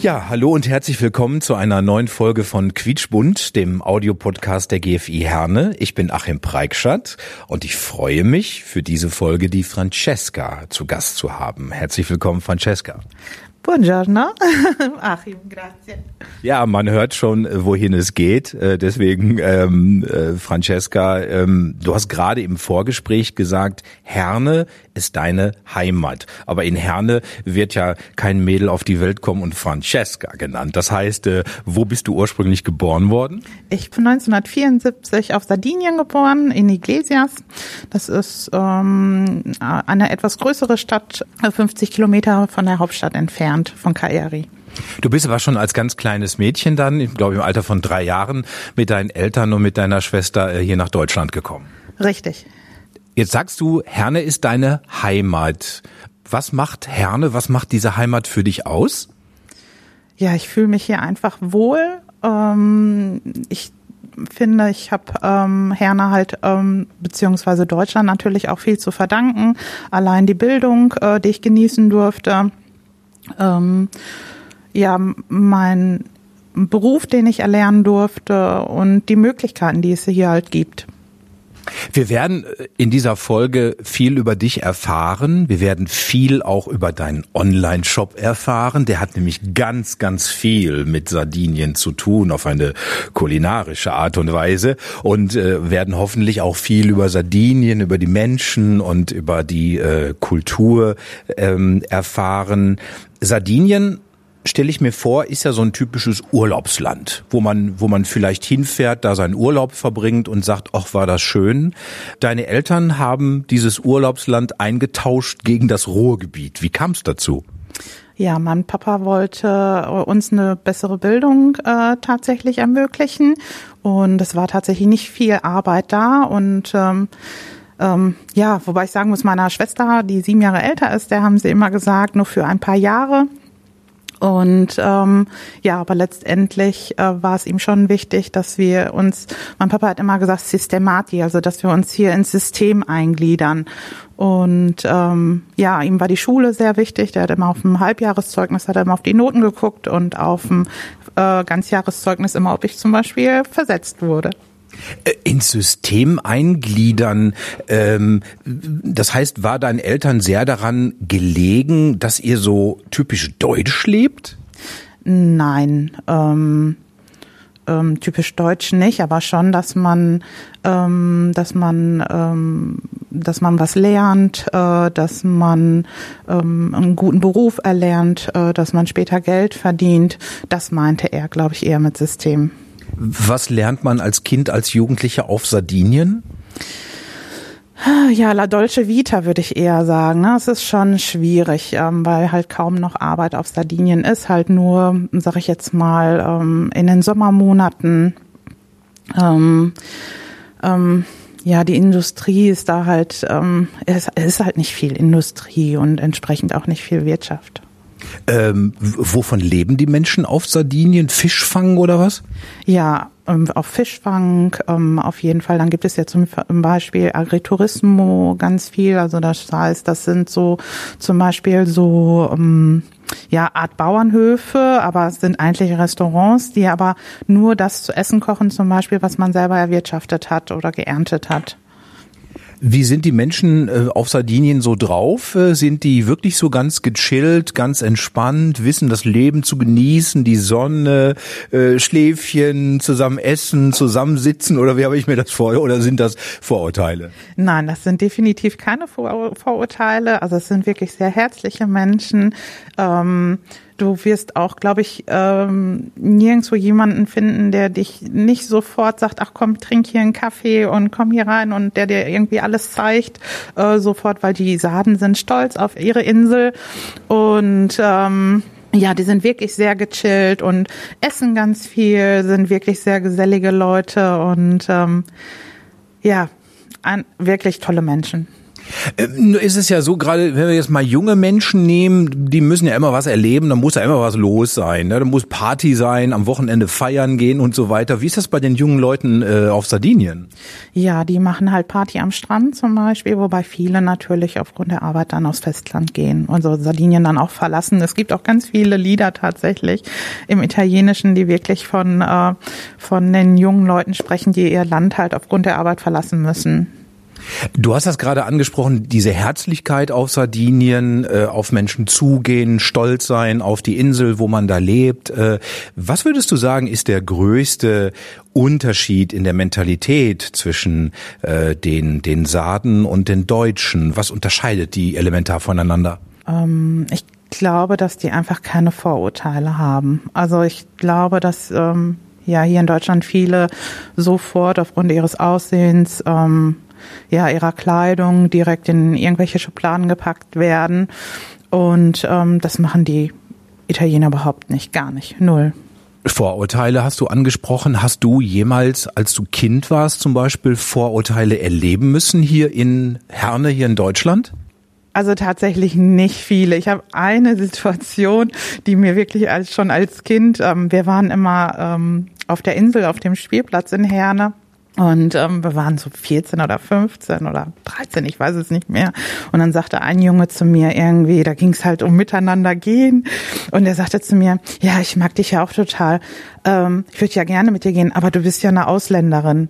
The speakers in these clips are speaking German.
Ja, hallo und herzlich willkommen zu einer neuen Folge von Quietschbund, dem Audiopodcast der GFI Herne. Ich bin Achim Preikschat und ich freue mich, für diese Folge die Francesca zu Gast zu haben. Herzlich willkommen, Francesca. Buongiorno. Achim, grazie. Ja, man hört schon, wohin es geht. Äh, Deswegen, ähm, äh, Francesca, ähm, du hast gerade im Vorgespräch gesagt, Herne ist deine Heimat. Aber in Herne wird ja kein Mädel auf die Welt kommen und Francesca genannt. Das heißt, äh, wo bist du ursprünglich geboren worden? Ich bin 1974 auf Sardinien geboren, in Iglesias. Das ist ähm, eine etwas größere Stadt, 50 Kilometer von der Hauptstadt entfernt, von Cagliari. Du bist aber schon als ganz kleines Mädchen dann, ich glaube im Alter von drei Jahren, mit deinen Eltern und mit deiner Schwester äh, hier nach Deutschland gekommen. Richtig. Jetzt sagst du, Herne ist deine Heimat. Was macht Herne, was macht diese Heimat für dich aus? Ja, ich fühle mich hier einfach wohl. Ähm, ich finde, ich habe ähm, Herne halt ähm, beziehungsweise Deutschland natürlich auch viel zu verdanken. Allein die Bildung, äh, die ich genießen durfte. Ähm, ja, mein Beruf, den ich erlernen durfte und die Möglichkeiten, die es hier halt gibt. Wir werden in dieser Folge viel über dich erfahren. Wir werden viel auch über deinen Online-Shop erfahren. Der hat nämlich ganz, ganz viel mit Sardinien zu tun auf eine kulinarische Art und Weise und äh, werden hoffentlich auch viel über Sardinien, über die Menschen und über die äh, Kultur ähm, erfahren. Sardinien stelle ich mir vor, ist ja so ein typisches Urlaubsland, wo man, wo man vielleicht hinfährt, da seinen Urlaub verbringt und sagt, ach, war das schön. Deine Eltern haben dieses Urlaubsland eingetauscht gegen das Ruhrgebiet. Wie kam es dazu? Ja, mein Papa wollte uns eine bessere Bildung äh, tatsächlich ermöglichen und es war tatsächlich nicht viel Arbeit da und ähm, ähm, ja, wobei ich sagen muss, meiner Schwester, die sieben Jahre älter ist, der haben sie immer gesagt, nur für ein paar Jahre. Und ähm, ja, aber letztendlich äh, war es ihm schon wichtig, dass wir uns, mein Papa hat immer gesagt, Systemati, also dass wir uns hier ins System eingliedern. Und ähm, ja, ihm war die Schule sehr wichtig. Der hat immer auf dem Halbjahreszeugnis, hat er immer auf die Noten geguckt und auf dem äh, Ganzjahreszeugnis immer, ob ich zum Beispiel versetzt wurde. Ins System eingliedern, ähm, das heißt, war deinen Eltern sehr daran gelegen, dass ihr so typisch deutsch lebt? Nein, ähm, ähm, typisch deutsch nicht, aber schon, dass man, ähm, dass man, ähm, dass man was lernt, äh, dass man ähm, einen guten Beruf erlernt, äh, dass man später Geld verdient. Das meinte er, glaube ich, eher mit System. Was lernt man als Kind, als Jugendlicher auf Sardinien? Ja, La Dolce Vita würde ich eher sagen. Ne? Es ist schon schwierig, ähm, weil halt kaum noch Arbeit auf Sardinien ist. Halt nur, sag ich jetzt mal, ähm, in den Sommermonaten. Ähm, ähm, ja, die Industrie ist da halt, ähm, es, es ist halt nicht viel Industrie und entsprechend auch nicht viel Wirtschaft. Ähm, wovon leben die Menschen auf Sardinien? Fischfang oder was? Ja, ähm, auf Fischfang ähm, auf jeden Fall. Dann gibt es ja zum Beispiel Agriturismo ganz viel. Also das heißt, das sind so zum Beispiel so ähm, ja Art Bauernhöfe, aber es sind eigentlich Restaurants, die aber nur das zu essen kochen, zum Beispiel, was man selber erwirtschaftet hat oder geerntet hat. Wie sind die Menschen äh, auf Sardinien so drauf? Äh, sind die wirklich so ganz gechillt, ganz entspannt, wissen das Leben zu genießen, die Sonne, äh, Schläfchen, zusammen essen, zusammensitzen oder wie habe ich mir das vor? Oder sind das Vorurteile? Nein, das sind definitiv keine Vor Vorurteile. Also es sind wirklich sehr herzliche Menschen. Ähm, du wirst auch, glaube ich, ähm, nirgendwo jemanden finden, der dich nicht sofort sagt, ach komm, trink hier einen Kaffee und komm hier rein und der dir irgendwie alles zeigt, äh, sofort, weil die Sarden sind stolz auf ihre Insel und ähm, ja, die sind wirklich sehr gechillt und essen ganz viel, sind wirklich sehr gesellige Leute und ähm, ja, ein, wirklich tolle Menschen. Ähm, ist es ja so, gerade wenn wir jetzt mal junge Menschen nehmen, die müssen ja immer was erleben, dann muss ja immer was los sein. Ne? Da muss Party sein, am Wochenende feiern gehen und so weiter. Wie ist das bei den jungen Leuten äh, auf Sardinien? Ja, die machen halt Party am Strand zum Beispiel, wobei viele natürlich aufgrund der Arbeit dann aufs Festland gehen und so Sardinien dann auch verlassen. Es gibt auch ganz viele Lieder tatsächlich im Italienischen, die wirklich von, äh, von den jungen Leuten sprechen, die ihr Land halt aufgrund der Arbeit verlassen müssen. Du hast das gerade angesprochen, diese Herzlichkeit auf Sardinien, äh, auf Menschen zugehen, stolz sein auf die Insel, wo man da lebt. Äh, was würdest du sagen, ist der größte Unterschied in der Mentalität zwischen äh, den, den Sarden und den Deutschen? Was unterscheidet die elementar voneinander? Ähm, ich glaube, dass die einfach keine Vorurteile haben. Also ich glaube, dass ähm, ja hier in Deutschland viele sofort aufgrund ihres Aussehens ähm, ja, ihrer Kleidung direkt in irgendwelche Schubladen gepackt werden. Und ähm, das machen die Italiener überhaupt nicht, gar nicht, null. Vorurteile hast du angesprochen. Hast du jemals, als du Kind warst, zum Beispiel Vorurteile erleben müssen hier in Herne, hier in Deutschland? Also tatsächlich nicht viele. Ich habe eine Situation, die mir wirklich als schon als Kind, ähm, wir waren immer ähm, auf der Insel, auf dem Spielplatz in Herne und ähm, wir waren so 14 oder 15 oder 13, ich weiß es nicht mehr. Und dann sagte ein Junge zu mir irgendwie, da ging es halt um miteinander gehen. Und er sagte zu mir, ja, ich mag dich ja auch total. Ähm, ich würde ja gerne mit dir gehen, aber du bist ja eine Ausländerin.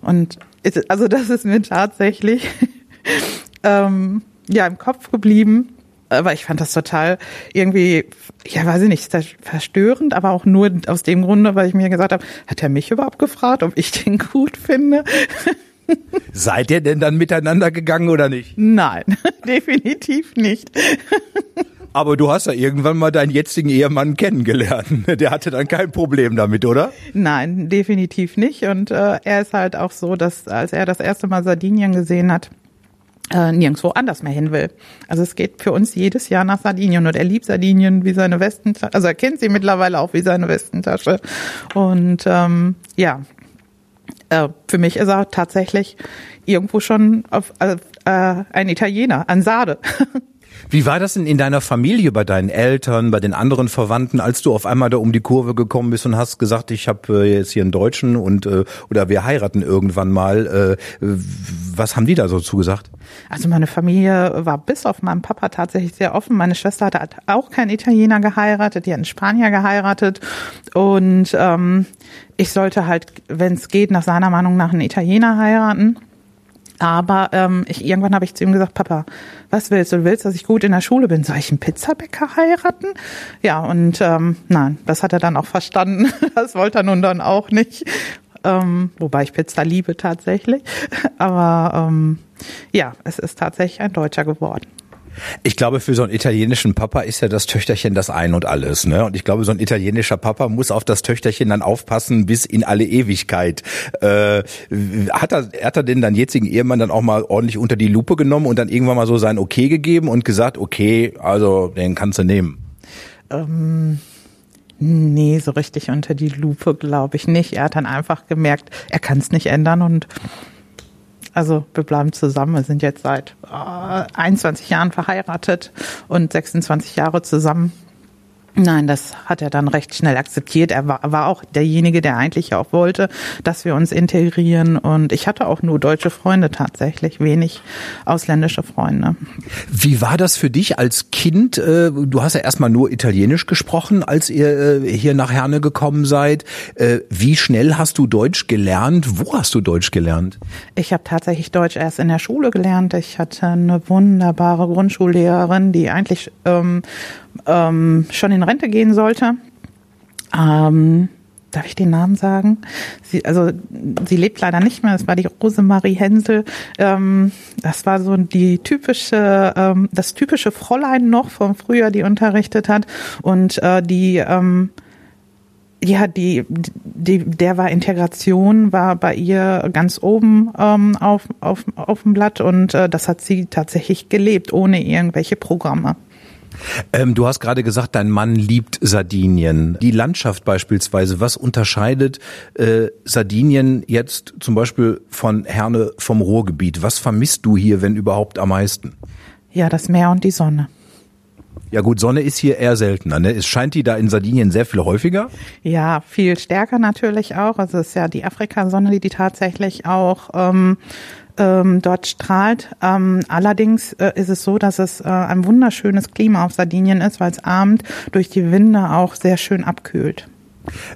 Und also das ist mir tatsächlich ähm, ja im Kopf geblieben aber ich fand das total irgendwie, ja, weiß ich nicht, verstörend, aber auch nur aus dem Grunde, weil ich mir gesagt habe, hat er mich überhaupt gefragt, ob ich den gut finde? Seid ihr denn dann miteinander gegangen oder nicht? Nein, definitiv nicht. Aber du hast ja irgendwann mal deinen jetzigen Ehemann kennengelernt. Der hatte dann kein Problem damit, oder? Nein, definitiv nicht. Und äh, er ist halt auch so, dass als er das erste Mal Sardinien gesehen hat, äh, nirgendwo anders mehr hin will. Also es geht für uns jedes Jahr nach Sardinien und er liebt Sardinien wie seine Westentasche, also er kennt sie mittlerweile auch wie seine Westentasche. Und ähm, ja, äh, für mich ist er tatsächlich irgendwo schon auf, äh, ein Italiener, ein Sade. Wie war das denn in deiner Familie, bei deinen Eltern, bei den anderen Verwandten, als du auf einmal da um die Kurve gekommen bist und hast gesagt, ich habe äh, jetzt hier einen Deutschen und äh, oder wir heiraten irgendwann mal. Äh, was haben die da so zugesagt? Also meine Familie war bis auf meinen Papa tatsächlich sehr offen. Meine Schwester hat auch keinen Italiener geheiratet, die hat einen Spanier geheiratet und ähm, ich sollte halt, wenn es geht, nach seiner Meinung nach einen Italiener heiraten. Aber ähm, ich, irgendwann habe ich zu ihm gesagt, Papa, was willst du? Du willst, dass ich gut in der Schule bin? Soll ich einen Pizzabäcker heiraten? Ja, und ähm, nein, das hat er dann auch verstanden. Das wollte er nun dann auch nicht. Ähm, wobei ich Pizza liebe tatsächlich. Aber ähm, ja, es ist tatsächlich ein Deutscher geworden. Ich glaube, für so einen italienischen Papa ist ja das Töchterchen das Ein und Alles. Ne? Und ich glaube, so ein italienischer Papa muss auf das Töchterchen dann aufpassen bis in alle Ewigkeit. Äh, hat, er, hat er denn dann jetzigen Ehemann dann auch mal ordentlich unter die Lupe genommen und dann irgendwann mal so sein Okay gegeben und gesagt, okay, also den kannst du nehmen? Ähm, nee, so richtig unter die Lupe glaube ich nicht. Er hat dann einfach gemerkt, er kann es nicht ändern und also wir bleiben zusammen. Wir sind jetzt seit äh, 21 Jahren verheiratet und 26 Jahre zusammen. Nein, das hat er dann recht schnell akzeptiert. Er war, war auch derjenige, der eigentlich auch wollte, dass wir uns integrieren. Und ich hatte auch nur deutsche Freunde tatsächlich, wenig ausländische Freunde. Wie war das für dich als Kind? Äh, du hast ja erstmal nur Italienisch gesprochen, als ihr äh, hier nach Herne gekommen seid. Äh, wie schnell hast du Deutsch gelernt? Wo hast du Deutsch gelernt? Ich habe tatsächlich Deutsch erst in der Schule gelernt. Ich hatte eine wunderbare Grundschullehrerin, die eigentlich ähm, ähm, schon in Rente gehen sollte. Ähm, darf ich den Namen sagen? Sie, also sie lebt leider nicht mehr. Das war die Rosemarie Hensel. Ähm, das war so die typische, ähm, das typische Fräulein noch vom Frühjahr, die unterrichtet hat und äh, die ähm, ja, die, die, der war Integration, war bei ihr ganz oben ähm, auf, auf, auf dem Blatt und äh, das hat sie tatsächlich gelebt, ohne irgendwelche Programme. Ähm, du hast gerade gesagt, dein Mann liebt Sardinien. Die Landschaft beispielsweise, was unterscheidet äh, Sardinien jetzt zum Beispiel von Herne vom Ruhrgebiet? Was vermisst du hier, wenn überhaupt am meisten? Ja, das Meer und die Sonne. Ja gut, Sonne ist hier eher seltener. Ne? Es scheint die da in Sardinien sehr viel häufiger. Ja, viel stärker natürlich auch. Also es ist ja die Afrikasonne, die, die tatsächlich auch ähm, ähm, dort strahlt. Ähm, allerdings äh, ist es so, dass es äh, ein wunderschönes Klima auf Sardinien ist, weil es abend durch die Winde auch sehr schön abkühlt.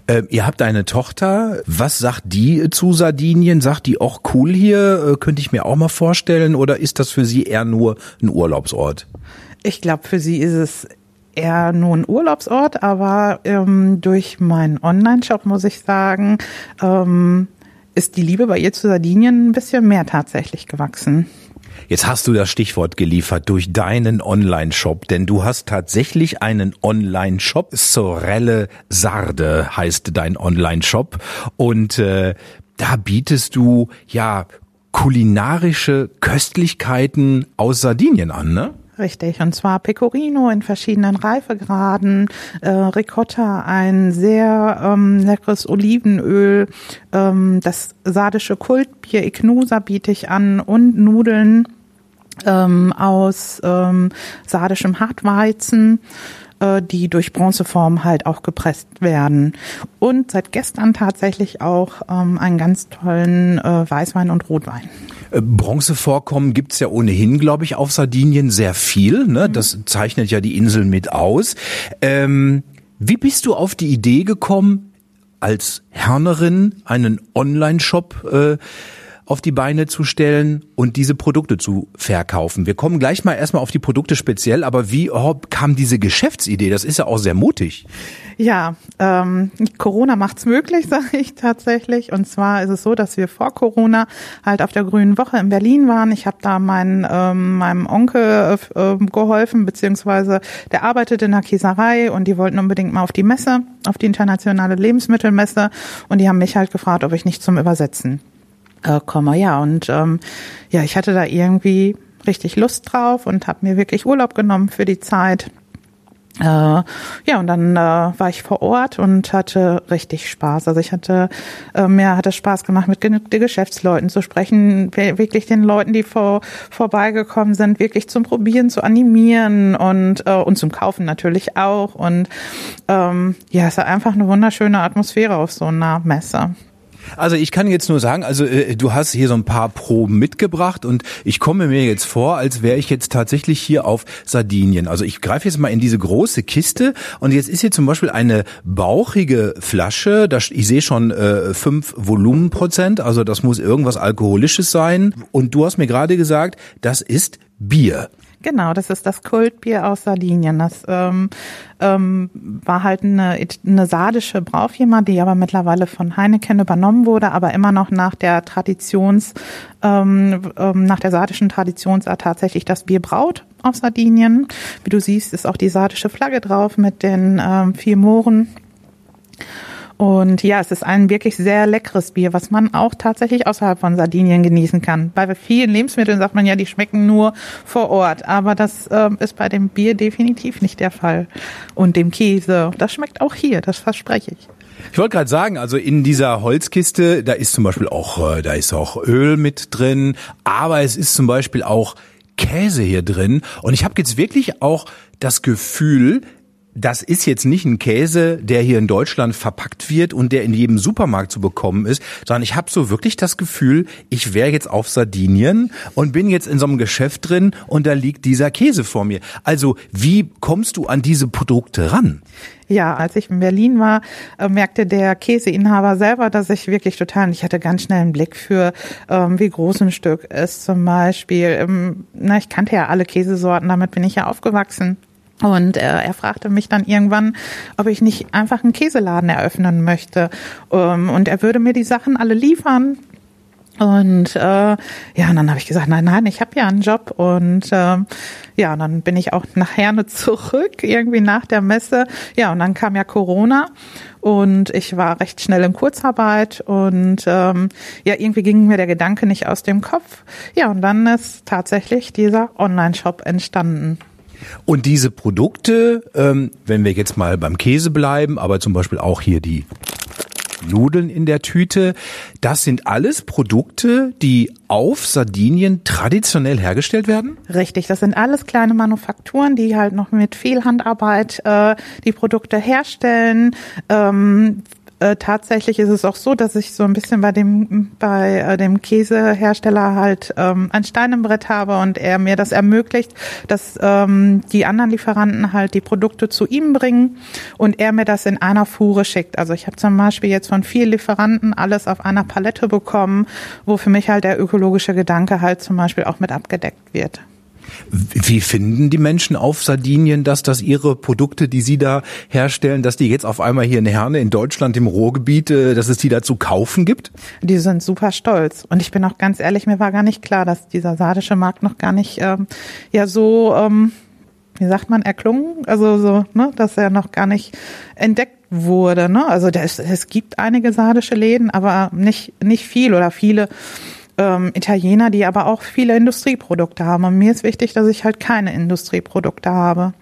Ähm, ihr habt eine Tochter. Was sagt die zu Sardinien? Sagt die auch cool hier? Äh, könnte ich mir auch mal vorstellen. Oder ist das für sie eher nur ein Urlaubsort? Ich glaube, für sie ist es eher nur ein Urlaubsort, aber ähm, durch meinen Online-Shop muss ich sagen, ähm, ist die Liebe bei ihr zu Sardinien ein bisschen mehr tatsächlich gewachsen. Jetzt hast du das Stichwort geliefert durch deinen Online-Shop, denn du hast tatsächlich einen Online-Shop. Sorelle Sarde heißt dein Online-Shop und äh, da bietest du ja kulinarische Köstlichkeiten aus Sardinien an, ne? Richtig, und zwar Pecorino in verschiedenen Reifegraden, äh, Ricotta, ein sehr ähm, leckeres Olivenöl, ähm, das sardische Kultbier Ignusa biete ich an und Nudeln ähm, aus ähm, sardischem Hartweizen äh, die durch Bronzeform halt auch gepresst werden. Und seit gestern tatsächlich auch ähm, einen ganz tollen äh, Weißwein und Rotwein. Äh, Bronzevorkommen gibt's ja ohnehin, glaube ich, auf Sardinien sehr viel. Ne? Das zeichnet ja die Insel mit aus. Ähm, wie bist du auf die Idee gekommen, als Hernerin einen Online-Shop äh, auf die Beine zu stellen und diese Produkte zu verkaufen. Wir kommen gleich mal erstmal auf die Produkte speziell, aber wie kam diese Geschäftsidee? Das ist ja auch sehr mutig. Ja, ähm, Corona macht's möglich, sage ich tatsächlich. Und zwar ist es so, dass wir vor Corona halt auf der Grünen Woche in Berlin waren. Ich habe da meinen, ähm, meinem Onkel äh, geholfen, beziehungsweise der arbeitet in der Käserei und die wollten unbedingt mal auf die Messe, auf die internationale Lebensmittelmesse. Und die haben mich halt gefragt, ob ich nicht zum Übersetzen äh, komme. Ja, und ähm, ja, ich hatte da irgendwie richtig Lust drauf und habe mir wirklich Urlaub genommen für die Zeit. Äh, ja, und dann äh, war ich vor Ort und hatte richtig Spaß. Also ich hatte, äh, mir hat es Spaß gemacht, mit den Geschäftsleuten zu sprechen, wirklich den Leuten, die vor, vorbeigekommen sind, wirklich zum Probieren, zu animieren und, äh, und zum Kaufen natürlich auch. Und ähm, ja, es war einfach eine wunderschöne Atmosphäre auf so einer Messe. Also ich kann jetzt nur sagen, also äh, du hast hier so ein paar Proben mitgebracht und ich komme mir jetzt vor, als wäre ich jetzt tatsächlich hier auf Sardinien. Also ich greife jetzt mal in diese große Kiste und jetzt ist hier zum Beispiel eine bauchige Flasche. Da, ich sehe schon äh, fünf Volumenprozent, also das muss irgendwas Alkoholisches sein. Und du hast mir gerade gesagt, das ist Bier. Genau, das ist das Kultbier aus Sardinien. Das ähm, ähm, war halt eine, eine sardische Braufirma, die aber mittlerweile von Heineken übernommen wurde, aber immer noch nach der Traditions, ähm, ähm, nach der sardischen Traditionsart tatsächlich das Bier braut aus Sardinien. Wie du siehst, ist auch die sardische Flagge drauf mit den ähm, vier Mooren. Und ja, es ist ein wirklich sehr leckeres Bier, was man auch tatsächlich außerhalb von Sardinien genießen kann. Bei vielen Lebensmitteln sagt man ja, die schmecken nur vor Ort, aber das ähm, ist bei dem Bier definitiv nicht der Fall. Und dem Käse, das schmeckt auch hier, das verspreche ich. Ich wollte gerade sagen, also in dieser Holzkiste, da ist zum Beispiel auch, äh, da ist auch Öl mit drin, aber es ist zum Beispiel auch Käse hier drin. Und ich habe jetzt wirklich auch das Gefühl, das ist jetzt nicht ein Käse, der hier in Deutschland verpackt wird und der in jedem Supermarkt zu bekommen ist, sondern ich habe so wirklich das Gefühl, ich wäre jetzt auf Sardinien und bin jetzt in so einem Geschäft drin und da liegt dieser Käse vor mir. Also wie kommst du an diese Produkte ran? Ja, als ich in Berlin war, äh, merkte der Käseinhaber selber, dass ich wirklich total, ich hatte ganz schnell einen Blick für, ähm, wie groß ein Stück ist zum Beispiel. Ähm, na, ich kannte ja alle Käsesorten, damit bin ich ja aufgewachsen. Und äh, er fragte mich dann irgendwann, ob ich nicht einfach einen Käseladen eröffnen möchte. Ähm, und er würde mir die Sachen alle liefern. Und äh, ja, und dann habe ich gesagt, nein, nein, ich habe ja einen Job. Und äh, ja, und dann bin ich auch nach Herne zurück, irgendwie nach der Messe. Ja, und dann kam ja Corona und ich war recht schnell in Kurzarbeit und ähm, ja, irgendwie ging mir der Gedanke nicht aus dem Kopf. Ja, und dann ist tatsächlich dieser Online-Shop entstanden. Und diese Produkte, ähm, wenn wir jetzt mal beim Käse bleiben, aber zum Beispiel auch hier die Nudeln in der Tüte, das sind alles Produkte, die auf Sardinien traditionell hergestellt werden? Richtig, das sind alles kleine Manufakturen, die halt noch mit viel Handarbeit äh, die Produkte herstellen. Ähm, äh, tatsächlich ist es auch so, dass ich so ein bisschen bei dem bei äh, dem Käsehersteller halt ähm, ein Stein im Brett habe und er mir das ermöglicht, dass ähm, die anderen Lieferanten halt die Produkte zu ihm bringen und er mir das in einer Fuhre schickt. Also ich habe zum Beispiel jetzt von vier Lieferanten alles auf einer Palette bekommen, wo für mich halt der ökologische Gedanke halt zum Beispiel auch mit abgedeckt wird. Wie finden die Menschen auf Sardinien das, dass ihre Produkte, die sie da herstellen, dass die jetzt auf einmal hier in Herne in Deutschland im Ruhrgebiet, äh, dass es die da zu kaufen gibt? Die sind super stolz. Und ich bin auch ganz ehrlich, mir war gar nicht klar, dass dieser sardische Markt noch gar nicht ähm, ja so, ähm, wie sagt man, erklungen, also so, ne, dass er noch gar nicht entdeckt wurde. Ne? Also das, es gibt einige sardische Läden, aber nicht nicht viel oder viele ähm, Italiener, die aber auch viele Industrieprodukte haben. Und mir ist wichtig, dass ich halt keine Industrieprodukte habe.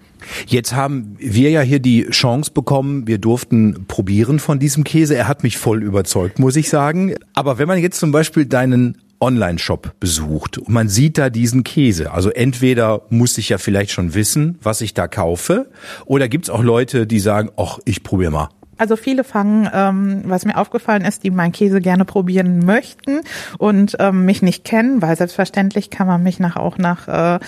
Jetzt haben wir ja hier die Chance bekommen, wir durften probieren von diesem Käse. Er hat mich voll überzeugt, muss ich sagen. Aber wenn man jetzt zum Beispiel deinen Online-Shop besucht und man sieht da diesen Käse, also entweder muss ich ja vielleicht schon wissen, was ich da kaufe, oder gibt es auch Leute, die sagen, ach, ich probiere mal. Also viele fangen, ähm, was mir aufgefallen ist, die meinen Käse gerne probieren möchten und ähm, mich nicht kennen, weil selbstverständlich kann man mich nach auch nach äh,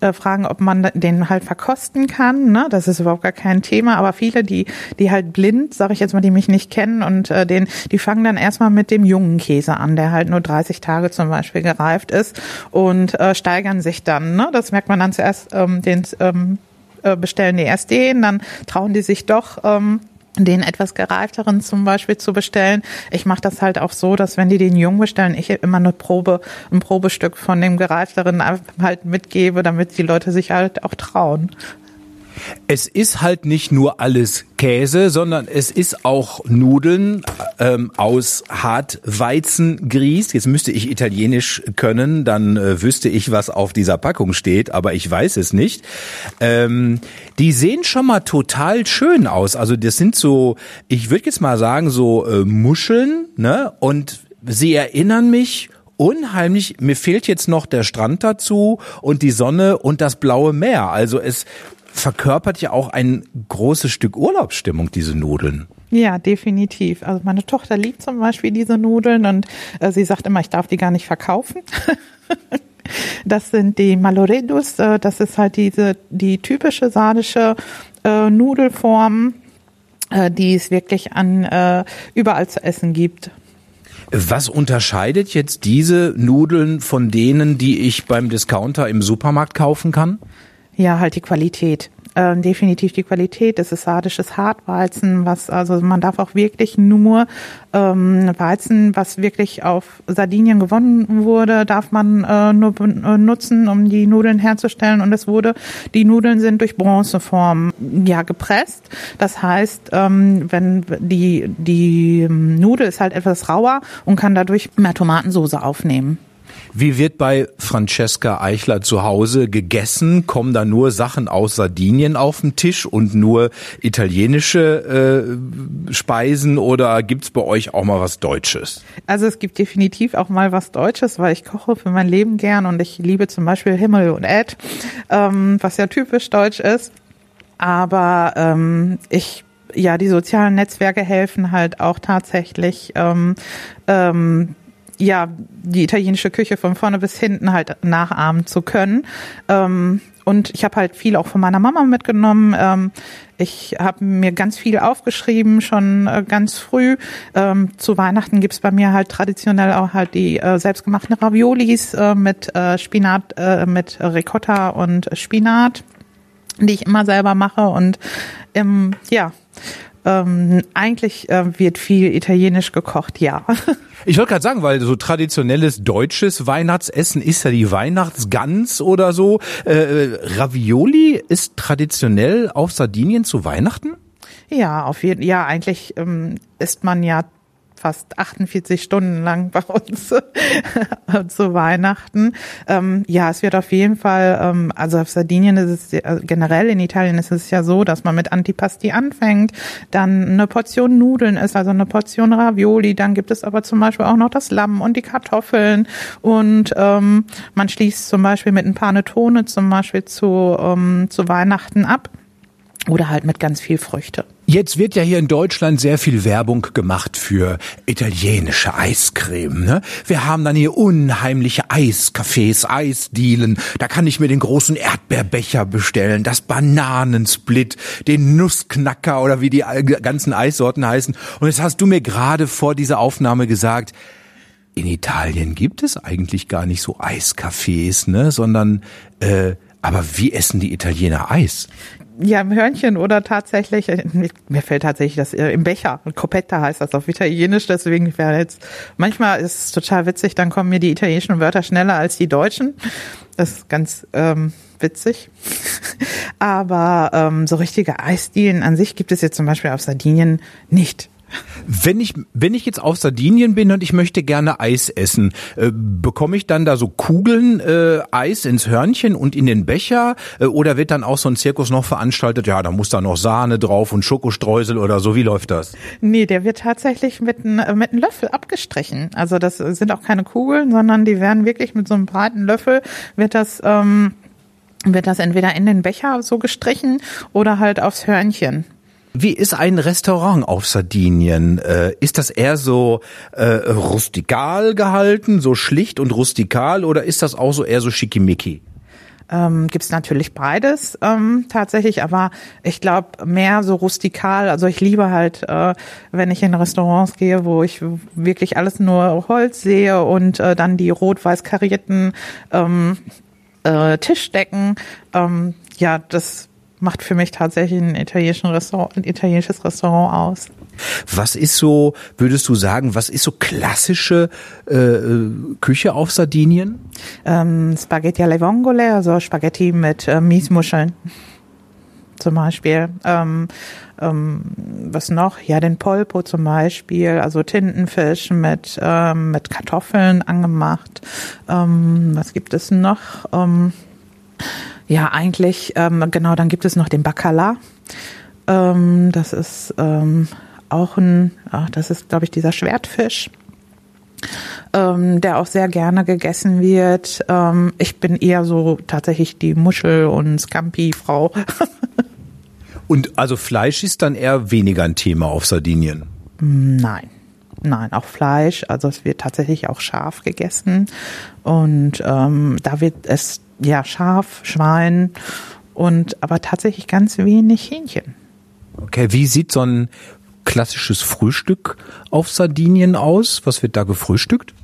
äh, fragen, ob man den halt verkosten kann. Ne? Das ist überhaupt gar kein Thema. Aber viele, die die halt blind, sage ich jetzt mal, die mich nicht kennen und äh, den, die fangen dann erstmal mit dem jungen Käse an, der halt nur 30 Tage zum Beispiel gereift ist und äh, steigern sich dann. Ne? Das merkt man dann zuerst ähm, den ähm, äh, bestellen die erst den, dann trauen die sich doch ähm, den etwas gereifteren zum Beispiel zu bestellen. Ich mache das halt auch so, dass wenn die den jung bestellen, ich immer eine Probe, ein Probestück von dem gereifteren halt mitgebe, damit die Leute sich halt auch trauen. Es ist halt nicht nur alles Käse, sondern es ist auch Nudeln ähm, aus Hartweizengrieß. Jetzt müsste ich Italienisch können, dann äh, wüsste ich, was auf dieser Packung steht, aber ich weiß es nicht. Ähm, die sehen schon mal total schön aus. Also das sind so, ich würde jetzt mal sagen, so äh, Muscheln, ne? Und sie erinnern mich unheimlich. Mir fehlt jetzt noch der Strand dazu und die Sonne und das blaue Meer. Also es verkörpert ja auch ein großes Stück Urlaubsstimmung, diese Nudeln. Ja, definitiv. Also meine Tochter liebt zum Beispiel diese Nudeln und äh, sie sagt immer, ich darf die gar nicht verkaufen. das sind die Maloredus. Äh, das ist halt diese die typische sardische äh, Nudelform, äh, die es wirklich an äh, überall zu essen gibt. Was unterscheidet jetzt diese Nudeln von denen, die ich beim Discounter im Supermarkt kaufen kann? Ja, halt die Qualität. Ähm, definitiv die Qualität. Es ist sardisches Hartweizen, was also man darf auch wirklich nur ähm, Weizen, was wirklich auf Sardinien gewonnen wurde, darf man äh, nur benutzen, um die Nudeln herzustellen. Und es wurde, die Nudeln sind durch Bronzeform ja gepresst. Das heißt, ähm, wenn die die Nudel ist halt etwas rauer und kann dadurch mehr Tomatensoße aufnehmen. Wie wird bei Francesca Eichler zu Hause gegessen? Kommen da nur Sachen aus Sardinien auf den Tisch und nur italienische äh, Speisen oder gibt's bei euch auch mal was Deutsches? Also es gibt definitiv auch mal was Deutsches, weil ich koche für mein Leben gern und ich liebe zum Beispiel Himmel und Ed, ähm, was ja typisch deutsch ist. Aber ähm, ich ja, die sozialen Netzwerke helfen halt auch tatsächlich ähm, ähm, ja, die italienische Küche von vorne bis hinten halt nachahmen zu können. Ähm, und ich habe halt viel auch von meiner Mama mitgenommen. Ähm, ich habe mir ganz viel aufgeschrieben, schon äh, ganz früh. Ähm, zu Weihnachten gibt's bei mir halt traditionell auch halt die äh, selbstgemachten Raviolis äh, mit äh, Spinat, äh, mit Ricotta und Spinat, die ich immer selber mache. Und ähm, ja, ähm, eigentlich äh, wird viel italienisch gekocht, ja. Ich wollte gerade sagen, weil so traditionelles deutsches Weihnachtsessen ist ja die Weihnachtsgans oder so. Äh, Ravioli ist traditionell auf Sardinien zu Weihnachten? Ja, auf jeden Ja, eigentlich ähm, isst man ja fast 48 Stunden lang bei uns zu Weihnachten. Ähm, ja, es wird auf jeden Fall, ähm, also auf Sardinien ist es also generell in Italien ist es ja so, dass man mit Antipasti anfängt, dann eine Portion Nudeln ist, also eine Portion Ravioli, dann gibt es aber zum Beispiel auch noch das Lamm und die Kartoffeln und ähm, man schließt zum Beispiel mit ein Panettone zum Beispiel zu, ähm, zu Weihnachten ab oder halt mit ganz viel Früchte. Jetzt wird ja hier in Deutschland sehr viel Werbung gemacht für italienische Eiscreme. Ne? Wir haben dann hier unheimliche Eiscafés, Eisdielen. Da kann ich mir den großen Erdbeerbecher bestellen, das Bananensplit, den Nussknacker oder wie die ganzen Eissorten heißen. Und jetzt hast du mir gerade vor dieser Aufnahme gesagt, in Italien gibt es eigentlich gar nicht so Eiscafés, ne? sondern äh, aber wie essen die Italiener Eis? Ja, im Hörnchen oder tatsächlich, äh, mir fällt tatsächlich das äh, im Becher, Copetta heißt das auf Italienisch, deswegen wäre jetzt, manchmal ist es total witzig, dann kommen mir die italienischen Wörter schneller als die deutschen. Das ist ganz ähm, witzig. Aber ähm, so richtige Eisdielen an sich gibt es jetzt zum Beispiel auf Sardinien nicht. Wenn ich, wenn ich jetzt auf Sardinien bin und ich möchte gerne Eis essen, äh, bekomme ich dann da so Kugeln äh, Eis ins Hörnchen und in den Becher? Äh, oder wird dann auch so ein Zirkus noch veranstaltet? Ja, da muss da noch Sahne drauf und Schokostreusel oder so. Wie läuft das? Nee, der wird tatsächlich mit, ein, äh, mit einem Löffel abgestrichen. Also das sind auch keine Kugeln, sondern die werden wirklich mit so einem breiten Löffel, wird das... Ähm wird das entweder in den Becher so gestrichen oder halt aufs Hörnchen. Wie ist ein Restaurant auf Sardinien? Äh, ist das eher so äh, rustikal gehalten, so schlicht und rustikal, oder ist das auch so eher so schickimicki? Ähm, Gibt natürlich beides ähm, tatsächlich, aber ich glaube mehr so rustikal. Also ich liebe halt, äh, wenn ich in Restaurants gehe, wo ich wirklich alles nur Holz sehe und äh, dann die rot-weiß karierten ähm, äh, Tischdecken. Ähm, ja, das macht für mich tatsächlich ein, Restaurant, ein italienisches Restaurant aus. Was ist so, würdest du sagen, was ist so klassische äh, Küche auf Sardinien? Ähm, Spaghetti alle vongole, also Spaghetti mit äh, Miesmuscheln zum Beispiel. Ähm, ähm, was noch? Ja, den Polpo zum Beispiel, also Tintenfisch mit, ähm, mit Kartoffeln angemacht. Ähm, was gibt es noch? Ja, eigentlich, ähm, genau, dann gibt es noch den Bacala. Ähm, das ist ähm, auch ein, ach, das ist, glaube ich, dieser Schwertfisch. Ähm, der auch sehr gerne gegessen wird. Ähm, ich bin eher so tatsächlich die Muschel- und Scampi-Frau. und also Fleisch ist dann eher weniger ein Thema auf Sardinien? Nein. Nein, auch Fleisch. Also es wird tatsächlich auch scharf gegessen. Und ähm, da wird es ja, Schaf, Schwein und aber tatsächlich ganz wenig Hähnchen. Okay, wie sieht so ein klassisches Frühstück auf Sardinien aus? Was wird da gefrühstückt?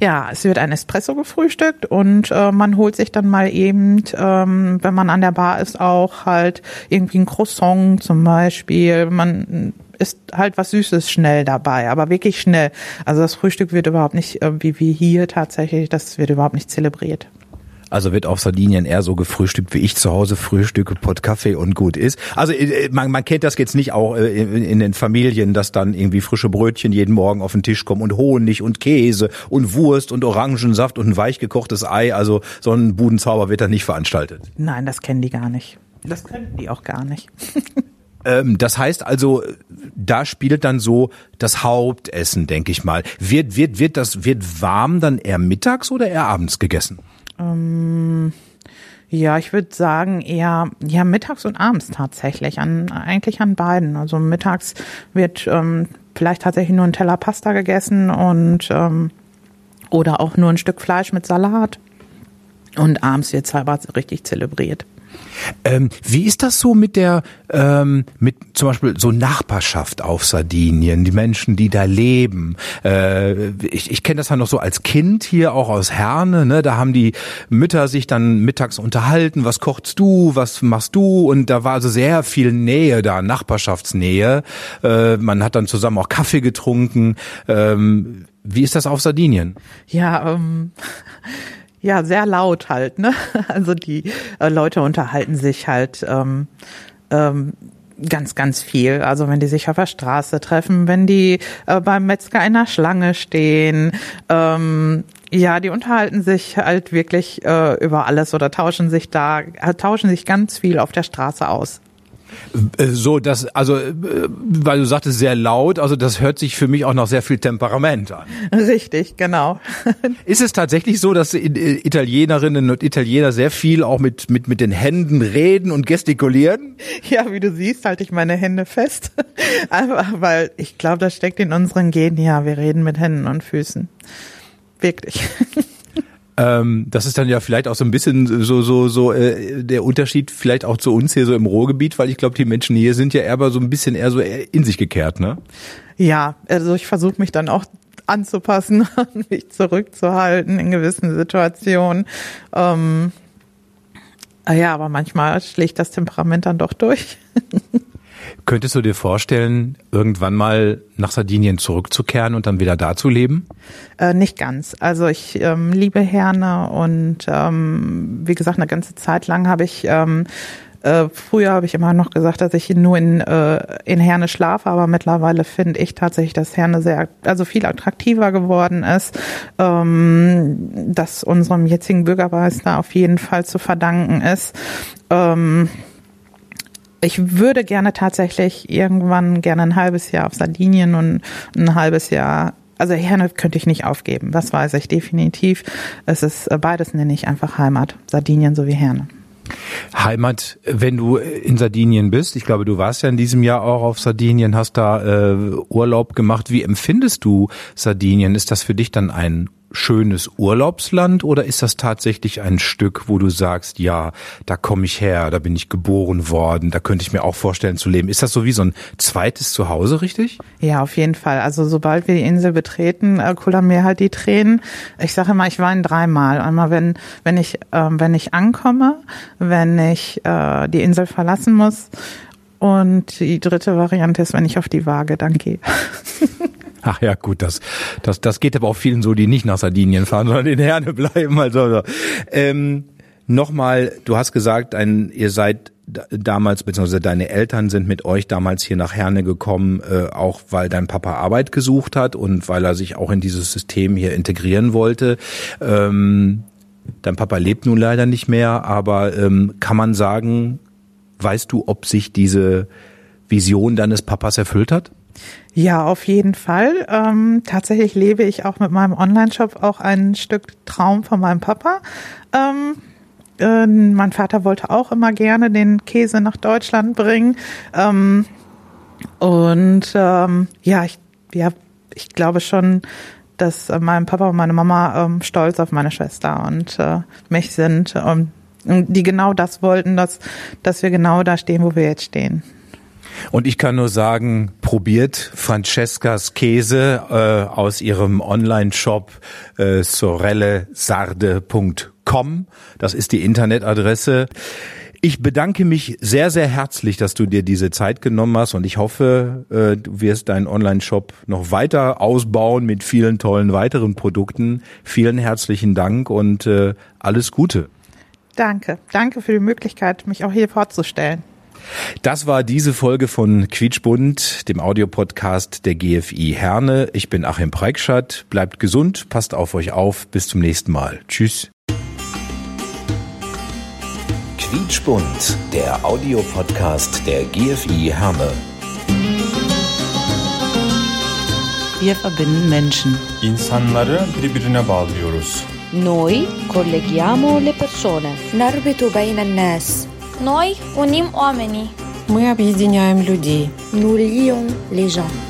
Ja, es wird ein Espresso gefrühstückt und äh, man holt sich dann mal eben, ähm, wenn man an der Bar ist, auch halt irgendwie ein Croissant zum Beispiel. Man ist halt was Süßes schnell dabei, aber wirklich schnell. Also das Frühstück wird überhaupt nicht, äh, wie wir hier tatsächlich, das wird überhaupt nicht zelebriert. Also wird auf Sardinien eher so gefrühstückt, wie ich zu Hause frühstücke, Pott Kaffee und gut ist. Also äh, man, man kennt das jetzt nicht auch äh, in, in den Familien, dass dann irgendwie frische Brötchen jeden Morgen auf den Tisch kommen und Honig und Käse und Wurst und Orangensaft und ein weich gekochtes Ei. Also so ein Budenzauber wird da nicht veranstaltet. Nein, das kennen die gar nicht. Das können die auch gar nicht. Ähm, das heißt also, da spielt dann so das Hauptessen, denke ich mal. Wird, wird, wird das, wird warm dann eher mittags oder eher abends gegessen? Ähm, ja, ich würde sagen eher ja mittags und abends tatsächlich, an eigentlich an beiden. Also mittags wird ähm, vielleicht tatsächlich nur ein Teller Pasta gegessen und ähm, oder auch nur ein Stück Fleisch mit Salat. Und abends wird es aber richtig zelebriert. Ähm, wie ist das so mit der, ähm, mit zum Beispiel so Nachbarschaft auf Sardinien, die Menschen, die da leben? Äh, ich ich kenne das ja noch so als Kind hier auch aus Herne, ne? Da haben die Mütter sich dann mittags unterhalten, was kochst du, was machst du? Und da war also sehr viel Nähe da, Nachbarschaftsnähe. Äh, man hat dann zusammen auch Kaffee getrunken. Ähm, wie ist das auf Sardinien? Ja, ähm ja, sehr laut halt, ne? Also die äh, Leute unterhalten sich halt ähm, ähm, Ganz, ganz viel. Also wenn die sich auf der Straße treffen, wenn die äh, beim Metzger in der Schlange stehen, ähm, ja, die unterhalten sich halt wirklich äh, über alles oder tauschen sich da, äh, tauschen sich ganz viel auf der Straße aus. Äh, So, das, also, äh, weil du sagtest sehr laut, also das hört sich für mich auch noch sehr viel Temperament an. Richtig, genau. Ist es tatsächlich so, dass I- Italienerinnen und Italiener sehr viel auch mit, mit, mit den Händen reden und gestikulieren? Ja, wie du siehst, halte ich meine Hände fest. Einfach, weil ich glaube, das steckt in unseren Genen. Ja, wir reden mit Händen und Füßen. Wirklich. Ähm, das ist dann ja vielleicht auch so ein bisschen so so so äh, der Unterschied vielleicht auch zu uns hier so im Ruhrgebiet, weil ich glaube, die Menschen hier sind ja eher so ein bisschen eher so in sich gekehrt, ne? Ja, also ich versuche mich dann auch anzupassen mich zurückzuhalten in gewissen Situationen. Ähm, ja, aber manchmal schlägt das Temperament dann doch durch. Könntest du dir vorstellen, irgendwann mal nach Sardinien zurückzukehren und dann wieder da zu leben? Äh, nicht ganz. Also ich ähm, liebe Herne und ähm, wie gesagt, eine ganze Zeit lang habe ich ähm, äh, früher habe ich immer noch gesagt, dass ich nur in, äh, in Herne schlafe, aber mittlerweile finde ich tatsächlich, dass Herne sehr, also viel attraktiver geworden ist, ähm, dass unserem jetzigen Bürgermeister auf jeden Fall zu verdanken ist. Ähm, ich würde gerne tatsächlich irgendwann gerne ein halbes Jahr auf Sardinien und ein halbes Jahr also Herne könnte ich nicht aufgeben, das weiß ich definitiv. Es ist beides nenne ich einfach Heimat, Sardinien sowie Herne. Heimat, wenn du in Sardinien bist, ich glaube, du warst ja in diesem Jahr auch auf Sardinien, hast da äh, Urlaub gemacht. Wie empfindest du Sardinien? Ist das für dich dann ein schönes Urlaubsland oder ist das tatsächlich ein Stück, wo du sagst, ja, da komme ich her, da bin ich geboren worden, da könnte ich mir auch vorstellen zu leben. Ist das so wie so ein zweites Zuhause, richtig? Ja, auf jeden Fall. Also sobald wir die Insel betreten, äh, kullern mir halt die Tränen. Ich sage immer, ich weine dreimal. Einmal, wenn wenn ich ähm, wenn ich ankomme, wenn ich äh, die Insel verlassen muss und die dritte Variante ist, wenn ich auf die Waage dann gehe. Ach ja, gut, das, das, das geht aber auch vielen so, die nicht nach Sardinien fahren, sondern in Herne bleiben. Also, ähm, nochmal, du hast gesagt, ein, ihr seid da- damals, beziehungsweise deine Eltern sind mit euch damals hier nach Herne gekommen, äh, auch weil dein Papa Arbeit gesucht hat und weil er sich auch in dieses System hier integrieren wollte. Ähm, dein Papa lebt nun leider nicht mehr, aber ähm, kann man sagen, weißt du, ob sich diese Vision deines Papas erfüllt hat? Ja, auf jeden Fall. Ähm, tatsächlich lebe ich auch mit meinem Online-Shop auch ein Stück Traum von meinem Papa. Ähm, äh, mein Vater wollte auch immer gerne den Käse nach Deutschland bringen. Ähm, und ähm, ja, ich, ja, ich glaube schon, dass äh, mein Papa und meine Mama ähm, stolz auf meine Schwester und äh, mich sind, ähm, die genau das wollten, dass, dass wir genau da stehen, wo wir jetzt stehen. Und ich kann nur sagen, probiert Francescas Käse äh, aus ihrem Online-Shop äh, sorellesarde.com. Das ist die Internetadresse. Ich bedanke mich sehr, sehr herzlich, dass du dir diese Zeit genommen hast und ich hoffe, äh, du wirst deinen Online-Shop noch weiter ausbauen mit vielen tollen weiteren Produkten. Vielen herzlichen Dank und äh, alles Gute. Danke. Danke für die Möglichkeit, mich auch hier vorzustellen. Das war diese Folge von Quietschbund, dem Audiopodcast der GFI Herne. Ich bin Achim Preikschat. Bleibt gesund, passt auf euch auf. Bis zum nächsten Mal. Tschüss. Quietschbunt, der Audiopodcast der GFI Herne. Wir verbinden Menschen. İnsanları birbirine bağlıyoruz. Noi colleghiamo le persone. نربط بين الناس Noi unim oamenii. Мы объединяем людей. nous lions les gens